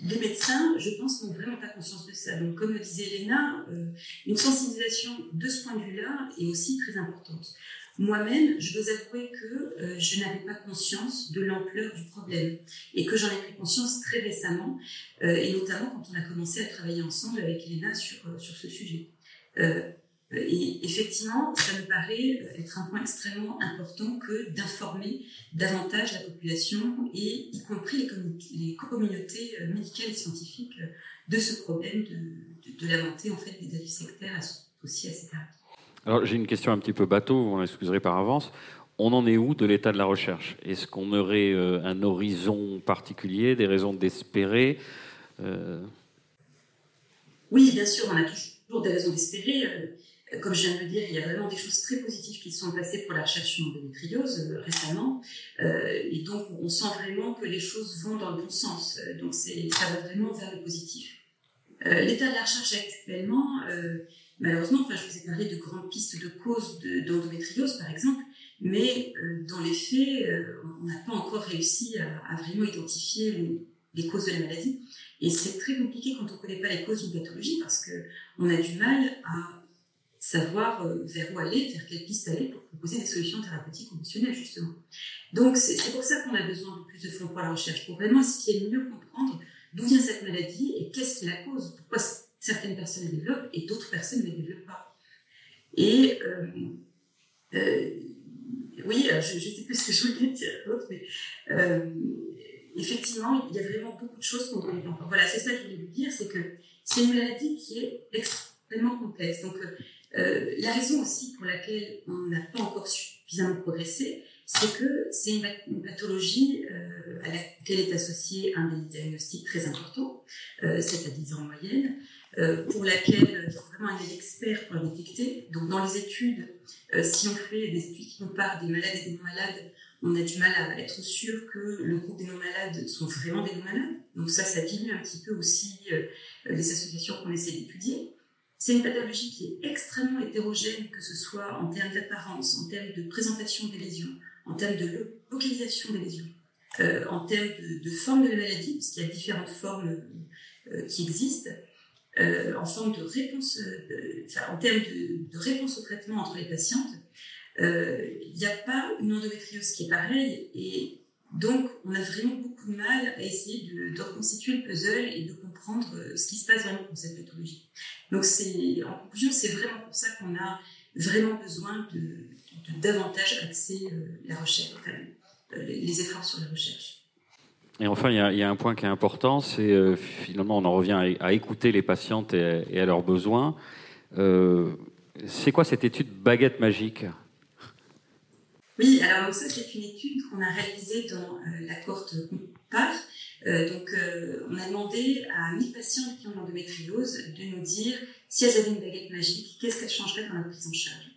les médecins, je pense, n'ont vraiment pas conscience de ça. Donc, comme le disait euh, une sensibilisation de ce point de vue-là est aussi très importante. Moi-même, je dois avouer que euh, je n'avais pas conscience de l'ampleur du problème et que j'en ai pris conscience très récemment, euh, et notamment quand on a commencé à travailler ensemble avec Elena sur, sur ce sujet. Et effectivement, ça me paraît être un point extrêmement important que d'informer davantage la population et y compris les, communautés euh, médicales et scientifiques euh, de ce problème de, la montée en fait, des dérives sectaires associées à ces thérapies. Alors j'ai une question un petit peu bateau, vous m'excuserez par avance. On en est où de l'état de la recherche? Est-ce qu'on aurait euh, un horizon particulier, des raisons d'espérer Oui, bien sûr, on a toujours des raisons d'espérer comme je viens de le dire, il y a vraiment des choses très positives qui sont passées pour la recherche sur l'endométriose euh, récemment. Euh, et donc, on sent vraiment que les choses vont dans le bon sens. Euh, donc, ça va vraiment vers le positif. L'état de la recherche actuellement, malheureusement, enfin, je vous ai parlé de grandes pistes de causes d'endométriose, par exemple, mais dans les faits, on n'a pas encore réussi à, vraiment identifier les, les, causes de la maladie. Et c'est très compliqué quand on ne connaît pas les causes d'une pathologie parce qu'on a du mal à savoir euh, vers où aller, vers quelle piste aller pour proposer des solutions thérapeutiques émotionnelles, justement. Donc, c'est pour ça qu'on a besoin de plus de fonds pour la recherche, pour vraiment essayer de mieux comprendre d'où vient cette maladie et qu'est-ce qui la cause, pourquoi certaines personnes la développent et d'autres personnes ne la développent pas. Et euh, euh, oui, je ne sais plus ce que je voulais dire d'autre, mais effectivement, il y a vraiment beaucoup de choses qu'on ne. Voilà, c'est ça que je voulais vous dire, c'est que c'est une maladie qui est extrêmement complexe. Donc, euh, la raison aussi pour laquelle on n'a pas encore suffisamment progressé, c'est que c'est une, pathologie euh, à laquelle est associé un diagnostic très important, euh, 7 à 10 ans en moyenne, euh, pour laquelle il faut vraiment un expert pour la détecter. Donc dans les études, si on fait des études qui comparent des malades et des non-malades, on a du mal à être sûr que le groupe des non-malades sont vraiment des non-malades. Donc ça, ça dilue un petit peu aussi les associations qu'on essaie d'étudier. C'est une pathologie qui est extrêmement hétérogène, que ce soit en termes d'apparence, en termes de présentation des lésions, en termes de localisation des lésions, euh, en termes de, forme de la maladie, puisqu'il y a différentes formes euh, qui existent, euh, en forme de réponse, en termes de, réponse au traitement entre les patientes. Il n'y a pas une endométriose qui est pareille et donc, on a vraiment beaucoup de mal à essayer de, reconstituer le puzzle et de comprendre euh, ce qui se passe vraiment pour cette pathologie. Donc, en conclusion, c'est vraiment pour ça qu'on a vraiment besoin de, davantage axer euh, la recherche, enfin, euh, les efforts sur la recherche. Et enfin, il y, a, un point qui est important, c'est finalement, on en revient à, écouter les patientes et, à leurs besoins. c'est quoi cette étude baguette magique? Oui, alors ça c'est une étude qu'on a réalisée dans la cohorte COMPAR. Euh, donc euh, on a demandé à 1000 patients qui ont l'endométriose de nous dire si elles avaient une baguette magique, qu'est-ce qu'elles changeraient dans la prise en charge.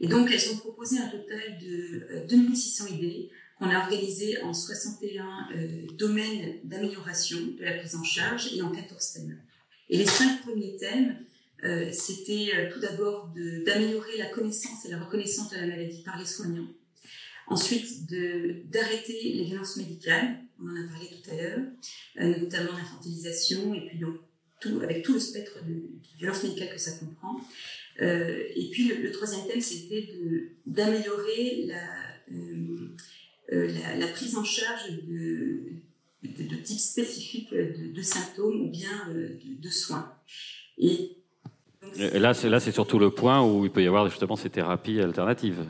Et donc elles ont proposé un total de 2600 idées qu'on a organisées en 61 domaines d'amélioration de la prise en charge et en 14 thèmes. Et les cinq premiers thèmes, c'était tout d'abord d'améliorer la connaissance et la reconnaissance de la maladie par les soignants. Ensuite, d'arrêter les violences médicales, on en a parlé tout à l'heure, euh, notamment l'infantilisation, et puis donc, tout, avec tout le spectre de, violences médicales que ça comprend. Euh, et puis le, troisième thème, c'était d'améliorer euh, la, la, prise en charge de, de, types spécifiques de, symptômes ou bien de, soins. Et, et là, c'est surtout le point où il peut y avoir justement ces thérapies alternatives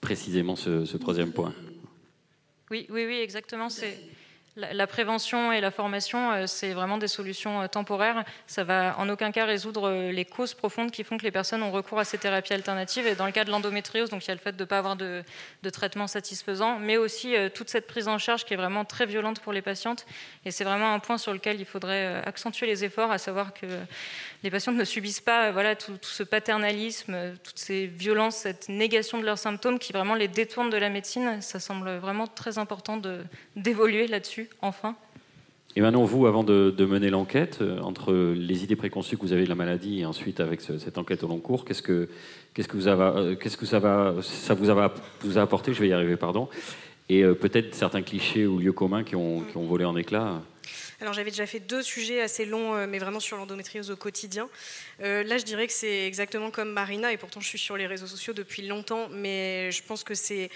précisément ce, troisième point. Oui, oui, oui, exactement. C'est la, prévention et la formation, euh, c'est vraiment des solutions euh, temporaires. Ça va en aucun cas résoudre euh, les causes profondes qui font que les personnes ont recours à ces thérapies alternatives. Et dans le cas de l'endométriose, donc il y a le fait de ne pas avoir de, traitement satisfaisant, mais aussi toute cette prise en charge qui est vraiment très violente pour les patientes. Et c'est vraiment un point sur lequel il faudrait accentuer les efforts, à savoir que les patientes ne subissent pas voilà, tout, ce paternalisme, toutes ces violences, cette négation de leurs symptômes qui vraiment les détournent de la médecine. Ça semble vraiment très important d'évoluer là-dessus enfin Et maintenant, vous, avant de, mener l'enquête, euh, entre les idées préconçues que vous avez de la maladie et ensuite avec cette enquête au long cours, qu'est-ce que, qu'est-ce que, vous avez, euh, qu'est-ce que ça, va, ça vous, a, vous a apporté Je vais y arriver, pardon. Et euh, peut-être certains clichés ou lieux communs qui ont, qui ont volé en éclats alors j'avais déjà fait deux sujets assez longs, mais vraiment sur l'endométriose au quotidien. là, je dirais que c'est exactement comme Marina, et pourtant je suis sur les réseaux sociaux depuis longtemps, mais je pense que c'est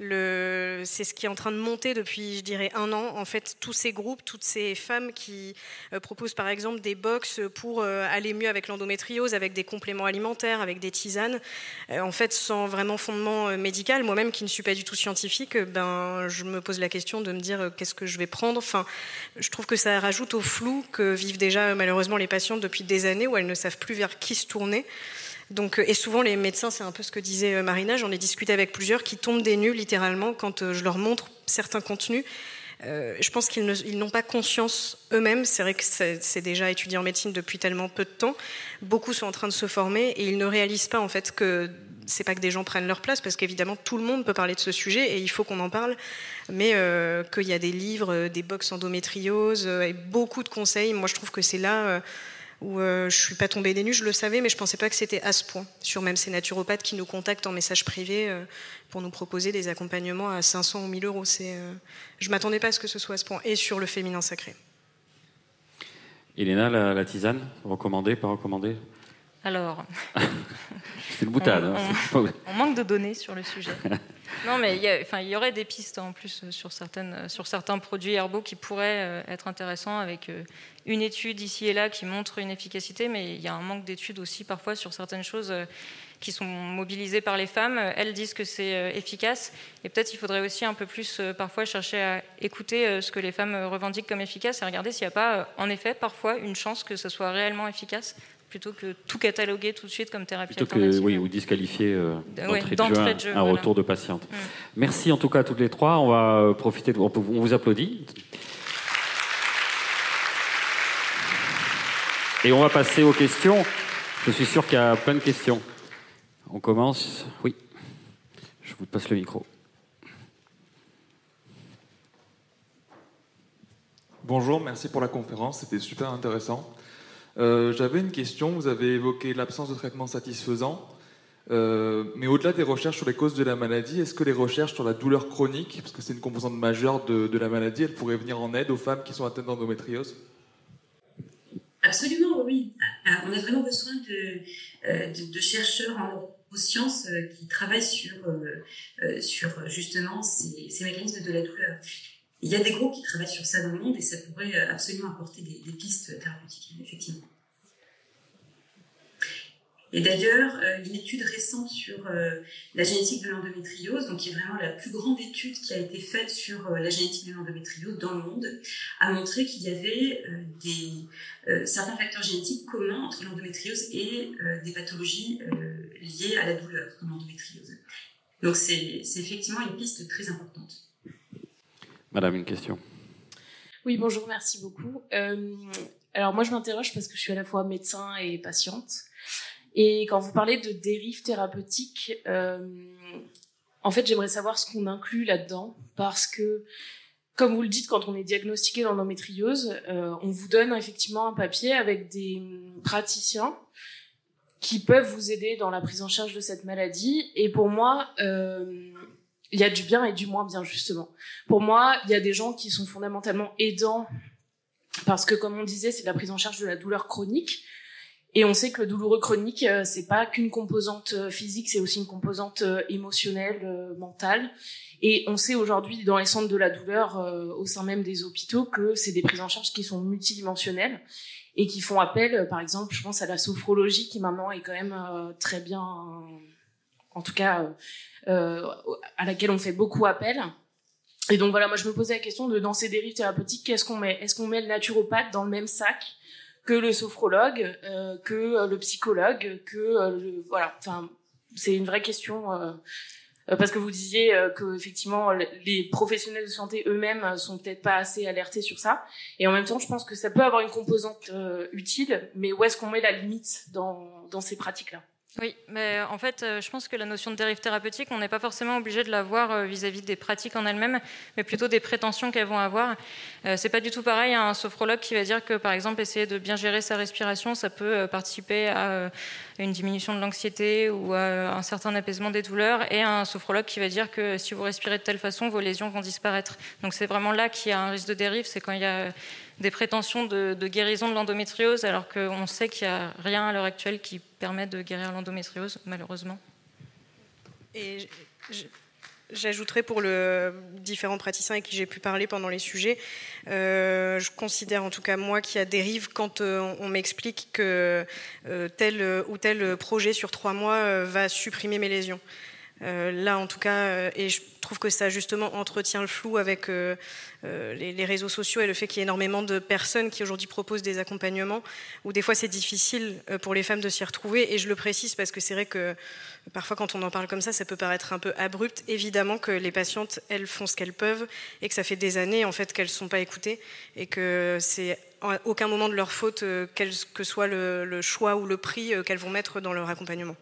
c'est ce qui est en train de monter depuis, je dirais, un an. En fait, tous ces groupes, toutes ces femmes qui euh, proposent par exemple des box pour euh, aller mieux avec l'endométriose, avec des compléments alimentaires, avec des tisanes, euh, en fait, sans vraiment fondement médical. Moi-même, qui ne suis pas du tout scientifique, ben, je me pose la question de me dire qu'est-ce que je vais prendre. Enfin, je trouve que ça rajoute au flou que vivent déjà malheureusement les patientes depuis des années où elles ne savent plus vers qui se tourner. Donc, euh, et souvent, les médecins, c'est un peu ce que disait euh, Marina, j'en ai discuté avec plusieurs, qui tombent des nues littéralement quand euh, je leur montre certains contenus. je pense qu'ils n'ont pas conscience eux-mêmes. C'est vrai que c'est déjà étudié en médecine depuis tellement peu de temps. Beaucoup sont en train de se former et ils ne réalisent pas en fait que c'est pas que des gens prennent leur place, parce qu'évidemment tout le monde peut parler de ce sujet et il faut qu'on en parle, mais qu'il y a des livres, des box endométriose et beaucoup de conseils. Moi, je trouve que c'est là où euh, je suis pas tombée des nues, je le savais, mais je pensais pas que c'était à ce point. Sur même ces naturopathes qui nous contactent en message privé euh, pour nous proposer des accompagnements à 500 ou 1000 euros. Euh, je m'attendais pas à ce que ce soit à ce point. Et sur le féminin sacré. Elena, la, la tisane, recommandée, pas recommandée? Alors. C'est une boutade. On, hein, on, manque de données sur le sujet. non, mais il y, enfin, il y aurait des pistes en plus sur, certaines, sur certains produits herbaux qui pourraient euh, être intéressants avec euh, une étude ici et là qui montre une efficacité, mais il y a un manque d'études aussi parfois sur certaines choses euh, qui sont mobilisées par les femmes. Elles disent que c'est efficace et peut-être il faudrait aussi un peu plus parfois chercher à écouter ce que les femmes revendiquent comme efficace et regarder s'il n'y a pas en effet parfois une chance que ce soit réellement efficace plutôt que tout cataloguer tout de suite comme thérapie plutôt que oui ou disqualifier euh, d'entrée de, jeu, un, retour de patiente. Mm. Merci en tout cas à toutes les trois. On va euh, profiter. De, on vous applaudit. Et on va passer aux questions. Je suis sûr qu'il y a plein de questions. On commence. Oui. Je vous passe le micro. Bonjour, merci pour la conférence, c'était super intéressant. Euh, j'avais une question. Vous avez évoqué l'absence de traitement satisfaisant. Euh, mais au-delà des recherches sur les causes de la maladie, est-ce que les recherches sur la douleur chronique, parce que c'est une composante majeure de, la maladie, elles pourraient venir en aide aux femmes qui sont atteintes d'endométriose? Absolument, oui. Ah, on a vraiment besoin de, euh, chercheurs en neurosciences qui travaillent sur, sur justement ces, mécanismes de la douleur. Il y a des groupes qui travaillent sur ça dans le monde et ça pourrait absolument apporter des, pistes thérapeutiques, effectivement. Et d'ailleurs, euh, une étude récente sur euh, la génétique de l'endométriose, donc qui est vraiment la plus grande étude qui a été faite sur euh, la génétique de l'endométriose dans le monde, a montré qu'il y avait des, certains facteurs génétiques communs entre l'endométriose et des pathologies liées à la douleur, comme l'endométriose. Donc c'est effectivement une piste très importante. Madame, une question. Oui, bonjour, merci beaucoup. Euh, alors moi, je m'interroge parce que je suis à la fois médecin et patiente. Et quand vous parlez de dérive thérapeutique, euh, en fait, j'aimerais savoir ce qu'on inclut là-dedans, parce que, comme vous le dites, quand on est diagnostiqué d'endométriose, euh, on vous donne effectivement un papier avec des praticiens qui peuvent vous aider dans la prise en charge de cette maladie. Et pour moi, euh, il y a du bien et du moins bien justement. Pour moi, il y a des gens qui sont fondamentalement aidants parce que comme on disait, c'est la prise en charge de la douleur chronique et on sait que le douloureux chronique euh, c'est pas qu'une composante euh, physique, c'est aussi une composante euh, émotionnelle, mentale et on sait aujourd'hui dans les centres de la douleur au sein même des hôpitaux que c'est des prises en charge qui sont multidimensionnelles et qui font appel par exemple, je pense à la sophrologie qui maintenant est quand même très bien en tout cas à laquelle on fait beaucoup appel. Et donc voilà, moi je me posais la question de dans ces dérives thérapeutiques, qu'est-ce qu'on met Est-ce qu'on met le naturopathe dans le même sac que le sophrologue, euh, que euh, le psychologue, que le, voilà. Enfin, c'est une vraie question parce que vous disiez que effectivement les professionnels de santé eux-mêmes sont peut-être pas assez alertés sur ça. Et en même temps, je pense que ça peut avoir une composante utile, mais où est-ce qu'on met la limite dans, dans ces pratiques-là? Oui, mais en fait, euh, je pense que la notion de dérive thérapeutique, on n'est pas forcément obligé de la voir euh, vis-à-vis des pratiques en elles-mêmes, mais plutôt des prétentions qu'elles vont avoir. Euh, c'est pas du tout pareil un sophrologue qui va dire que, par exemple, essayer de bien gérer sa respiration, ça peut participer à une diminution de l'anxiété ou à un certain apaisement des douleurs, et un sophrologue qui va dire que si vous respirez de telle façon, vos lésions vont disparaître. Donc c'est vraiment là qu'il y a un risque de dérive, c'est quand il y a des prétentions de, guérison de l'endométriose, alors qu'on sait qu'il n'y a rien à l'heure actuelle qui permet de guérir l'endométriose, malheureusement. Et J'ajouterais pour le différents praticiens avec qui j'ai pu parler pendant les sujets, euh, je considère en tout cas moi qu'il y a dérive quand euh, on, m'explique que euh, tel ou tel projet sur trois mois va supprimer mes lésions. Euh, là, en tout cas, euh, et je trouve que ça justement entretient le flou avec euh, les, réseaux sociaux et le fait qu'il y ait énormément de personnes qui aujourd'hui proposent des accompagnements, où des fois c'est difficile pour les femmes de s'y retrouver. Et je le précise parce que c'est vrai que parfois quand on en parle comme ça, ça peut paraître un peu abrupt. Évidemment que les patientes, elles font ce qu'elles peuvent et que ça fait des années en fait qu'elles ne sont pas écoutées et que c'est à aucun moment de leur faute, quel que soit le choix ou le prix qu'elles vont mettre dans leur accompagnement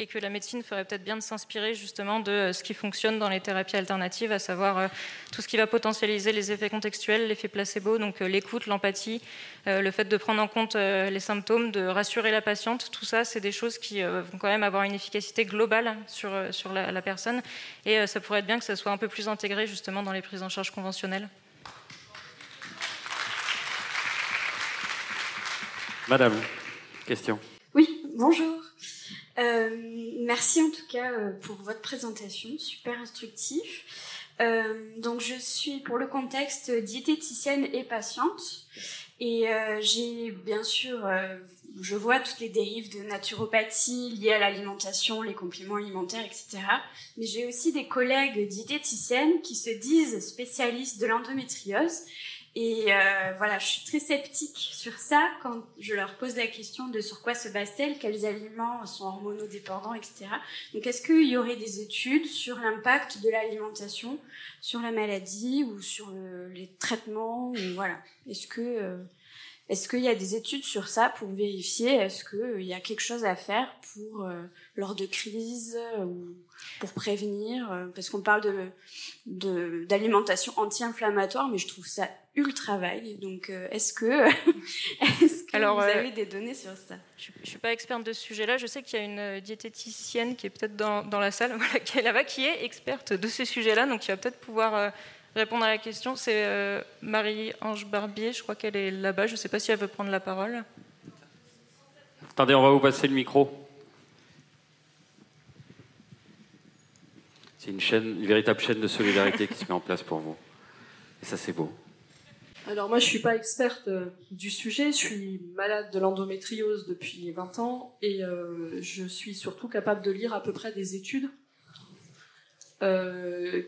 et que la médecine ferait peut-être bien de s'inspirer justement de euh, ce qui fonctionne dans les thérapies alternatives, à savoir euh, tout ce qui va potentialiser les effets contextuels, l'effet placebo, donc euh, l'écoute, l'empathie, le fait de prendre en compte les symptômes, de rassurer la patiente, tout ça, c'est des choses qui vont quand même avoir une efficacité globale sur, sur la, la personne, et ça pourrait être bien que ça soit un peu plus intégré justement dans les prises en charge conventionnelles. Madame, question. Oui, bonjour. Euh, merci en tout cas euh, pour votre présentation, super instructif. Euh, donc je suis pour le contexte diététicienne et patiente et j'ai bien sûr, je vois toutes les dérives de naturopathie liées à l'alimentation, les compléments alimentaires, etc. Mais j'ai aussi des collègues diététiciennes qui se disent spécialistes de l'endométriose et euh, voilà, je suis très sceptique sur ça quand je leur pose la question de sur quoi se base-t-elle, quels aliments sont hormonodépendants, etc. Donc, est-ce qu'il y aurait des études sur l'impact de l'alimentation sur la maladie ou sur les traitements ou voilà Est-ce que euh, est-ce qu'il y a des études sur ça pour vérifier Est-ce qu'il y a quelque chose à faire pour euh, lors de crise ou pour prévenir Parce qu'on parle de d'alimentation anti-inflammatoire, mais je trouve ça ultra vague. Donc, euh, est-ce que, est-ce que Alors, vous euh, avez des données sur ça? Je ne suis pas experte de ce sujet-là. Je sais qu'il y a une euh, diététicienne qui est peut-être dans, dans, la salle, voilà, qui est là-bas, qui est experte de ce sujet-là, donc qui va peut-être pouvoir répondre à la question. C'est Marie-Ange Barbier, je crois qu'elle est là-bas. Je ne sais pas si elle veut prendre la parole. Attendez, on va vous passer le micro. C'est une chaîne, une véritable chaîne de solidarité qui se met en place pour vous. Et ça, c'est beau. Alors moi, je suis pas experte euh, du sujet. Je suis malade de l'endométriose depuis 20 ans et euh, je suis surtout capable de lire à peu près des études. Euh,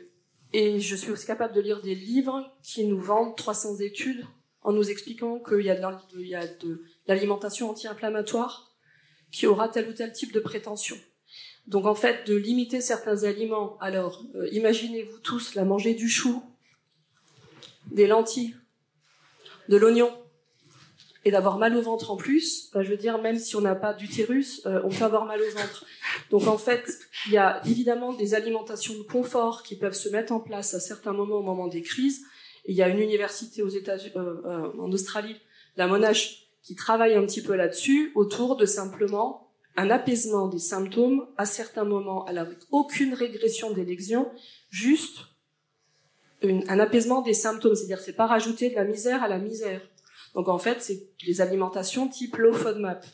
et je suis aussi capable de lire des livres qui nous vendent 300 études en nous expliquant qu'il y a de l'alimentation anti-inflammatoire qui aura tel ou tel type de prétention. Donc en fait, de limiter certains aliments. Alors, imaginez-vous tous la manger du chou, des lentilles, de l'oignon et d'avoir mal au ventre en plus, bah, je veux dire, même si on n'a pas d'utérus, euh, on peut avoir mal au ventre. Donc en fait, il y a évidemment des alimentations de confort qui peuvent se mettre en place à certains moments au moment des crises. il y a une université aux États-Unis, euh, euh, en Australie, la Monash, qui travaille un petit peu là-dessus, autour de simplement un apaisement des symptômes à certains moments, avec aucune régression des lésions, juste un apaisement des symptômes, c'est-à-dire c'est pas rajouter de la misère à la misère. Donc en fait, c'est les alimentations type low FODMAP.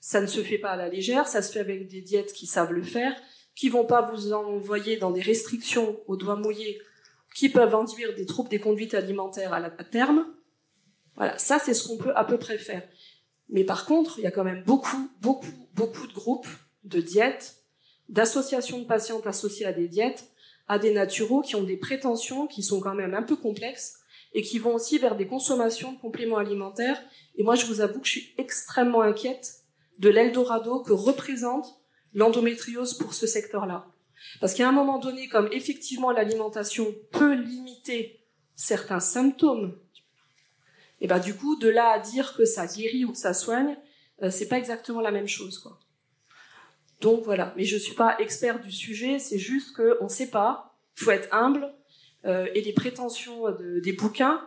Ça ne se fait pas à la légère, ça se fait avec des diètes qui savent le faire, qui vont pas vous envoyer dans des restrictions aux doigts mouillés, qui peuvent induire des troubles des conduites alimentaires à, à terme. Voilà, ça c'est ce qu'on peut à peu près faire. Mais par contre, il y a quand même beaucoup, beaucoup, beaucoup de groupes de diètes, d'associations de patientes associées à des diètes, à des naturaux qui ont des prétentions qui sont quand même un peu complexes et qui vont aussi vers des consommations de compléments alimentaires. Et moi, je vous avoue que je suis extrêmement inquiète de l'Eldorado que représente l'endométriose pour ce secteur-là. Parce qu'à un moment donné, comme effectivement l'alimentation peut limiter certains symptômes, et ben du coup, de là à dire que ça guérit ou que ça soigne, euh, c'est pas exactement la même chose, quoi. Donc voilà, mais je suis pas expert du sujet, c'est juste qu'on ne sait pas, faut être humble, euh, et les prétentions des bouquins,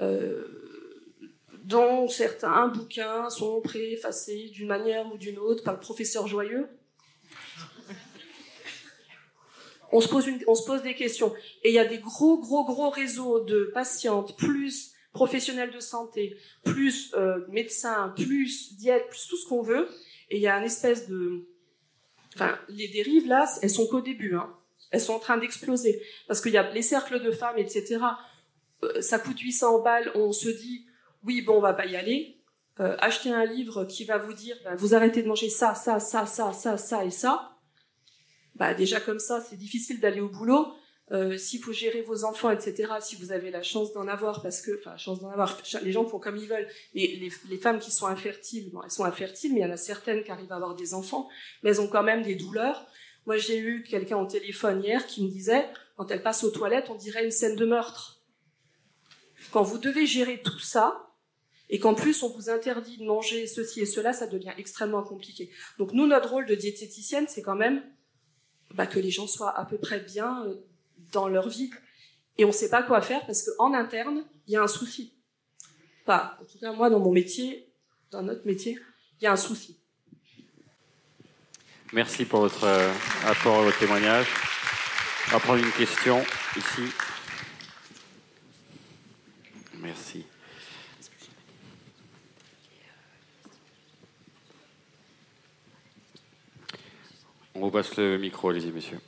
euh, dont certains bouquins sont préfacés d'une manière ou d'une autre par le professeur Joyeux. On se, pose des questions. Et il y a des gros, gros, gros réseaux de patientes, plus professionnels de santé, plus euh, médecins, plus diète, plus tout ce qu'on veut. Et il y a une espèce de... Enfin, les dérives, là, elles sont qu'au début. Hein. Elles sont en train d'exploser. Parce qu'il y a les cercles de femmes, etc. Euh, ça coûte 800 balles. On se dit, oui, bon, on va pas y aller. Euh, acheter un livre qui va vous dire, ben, vous arrêtez de manger ça, ça, ça, ça, ça, ça et ça. Bah, déjà comme ça, c'est difficile d'aller au boulot. Euh, s'il faut gérer vos enfants, etc., si vous avez la chance d'en avoir, parce que, enfin, chance d'en avoir, les gens font comme ils veulent. Les, les femmes qui sont infertiles, elles sont infertiles, mais il y en a certaines qui arrivent à avoir des enfants, mais elles ont quand même des douleurs. Moi, j'ai eu quelqu'un au téléphone hier qui me disait, quand elle passe aux toilettes, on dirait une scène de meurtre. Quand vous devez gérer tout ça, et qu'en plus on vous interdit de manger ceci et cela, ça devient extrêmement compliqué. Donc nous, notre rôle de diététicienne, c'est quand même bah, que les gens soient à peu près bien euh, dans leur vie. Et on ne sait pas quoi faire parce qu'en interne, il y a un souci. Enfin, en tout cas, moi, dans mon métier, dans notre métier, il y a un souci. Merci pour votre euh, apport et votre témoignage. On va prendre une question ici. Merci. On vous passe le micro, allez-y, monsieur.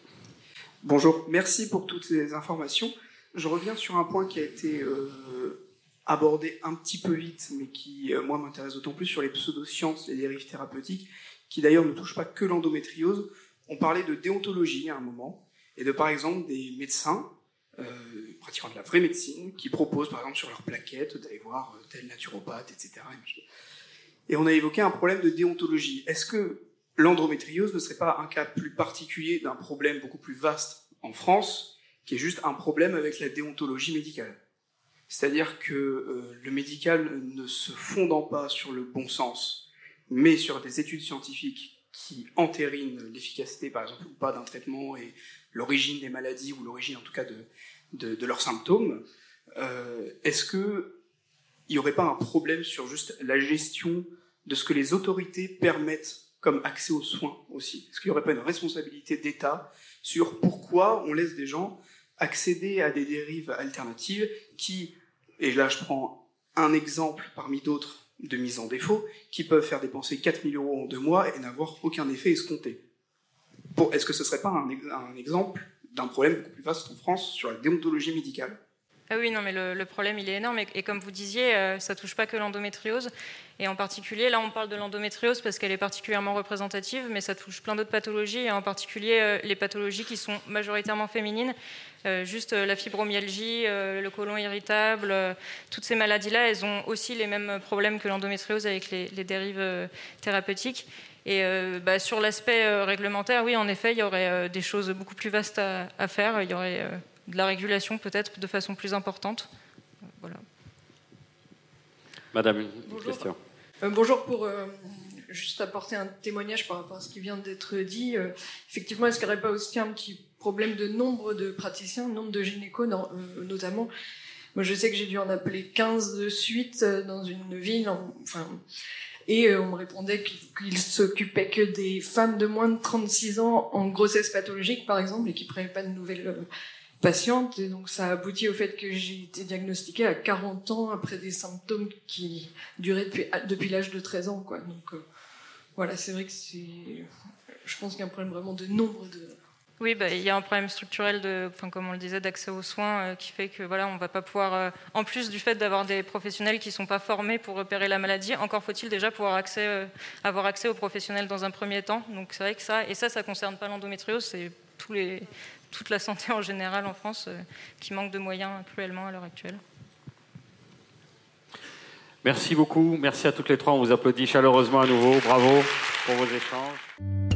Bonjour, merci pour toutes ces informations. Je reviens sur un point qui a été euh, abordé un petit peu vite, mais qui, euh, moi, m'intéresse d'autant plus sur les pseudosciences, les dérives thérapeutiques, qui d'ailleurs ne touchent pas que l'endométriose. On parlait de déontologie à un moment, et de par exemple des médecins euh, pratiquant de la vraie médecine, qui proposent par exemple sur leur plaquette d'aller voir tel naturopathe, etc. Et on a évoqué un problème de déontologie. Est-ce que l'endométriose ne serait pas un cas plus particulier d'un problème beaucoup plus vaste en France, qui est juste un problème avec la déontologie médicale? C'est-à-dire que euh, le médical ne se fondant pas sur le bon sens, mais sur des études scientifiques qui entérinent l'efficacité, par exemple, ou pas d'un traitement et l'origine des maladies, ou l'origine en tout cas de, de, leurs symptômes, euh, est-ce qu'il n'y aurait pas un problème sur juste la gestion de ce que les autorités permettent comme accès aux soins aussi? Est-ce qu'il n'y aurait pas une responsabilité d'État sur pourquoi on laisse des gens accéder à des dérives alternatives qui, et là je prends un exemple parmi d'autres de mise en défaut, qui peuvent faire dépenser 4000 euros en deux mois et n'avoir aucun effet escompté. Est-ce que ce ne serait pas un, un exemple d'un problème beaucoup plus vaste en France sur la déontologie médicale? Ah oui, non, mais le, problème, il est énorme. Et, comme vous disiez, euh, ça touche pas que l'endométriose. Et en particulier, là, on parle de l'endométriose parce qu'elle est particulièrement représentative, mais ça touche plein d'autres pathologies, et en particulier euh, les pathologies qui sont majoritairement féminines. Euh, juste la fibromyalgie, le côlon irritable, toutes ces maladies-là, elles ont aussi les mêmes problèmes que l'endométriose avec les, dérives thérapeutiques. Et bah, sur l'aspect réglementaire, oui, en effet, il y aurait des choses beaucoup plus vastes à, à faire. Il y aurait de la régulation peut-être de façon plus importante. Voilà. Madame, une question. Euh, bonjour pour euh, juste apporter un témoignage par rapport à ce qui vient d'être dit. Euh, effectivement, est-ce qu'il n'y aurait pas aussi un petit problème de nombre de praticiens, nombre de gynécos notamment? Moi, je sais que j'ai dû en appeler 15 de suite dans une ville. enfin, et on me répondait qu'ils s'occupaient que des femmes de moins de 36 ans en grossesse pathologique, par exemple, et qui ne prenaient pas de nouvelles patiente. Et donc, ça a abouti au fait que j'ai été diagnostiquée à 40 ans après des symptômes qui duraient depuis, depuis l'âge de 13 ans. Donc, euh, voilà, c'est vrai que c'est. Je pense qu'il y a un problème vraiment de nombre de. Oui, bah, il y a un problème structurel, de, enfin, comme on le disait, d'accès aux soins euh, qui fait que voilà, on va pas pouvoir, euh, en plus du fait d'avoir des professionnels qui sont pas formés pour repérer la maladie, encore faut-il déjà pouvoir accès, avoir accès aux professionnels dans un premier temps. Donc c'est vrai que ça, et ça, ça concerne pas l'endométriose, c'est tous les, toute la santé en général en France euh, qui manque de moyens cruellement à l'heure actuelle. Merci beaucoup, merci à toutes les trois. On vous applaudit chaleureusement à nouveau. Bravo pour vos échanges.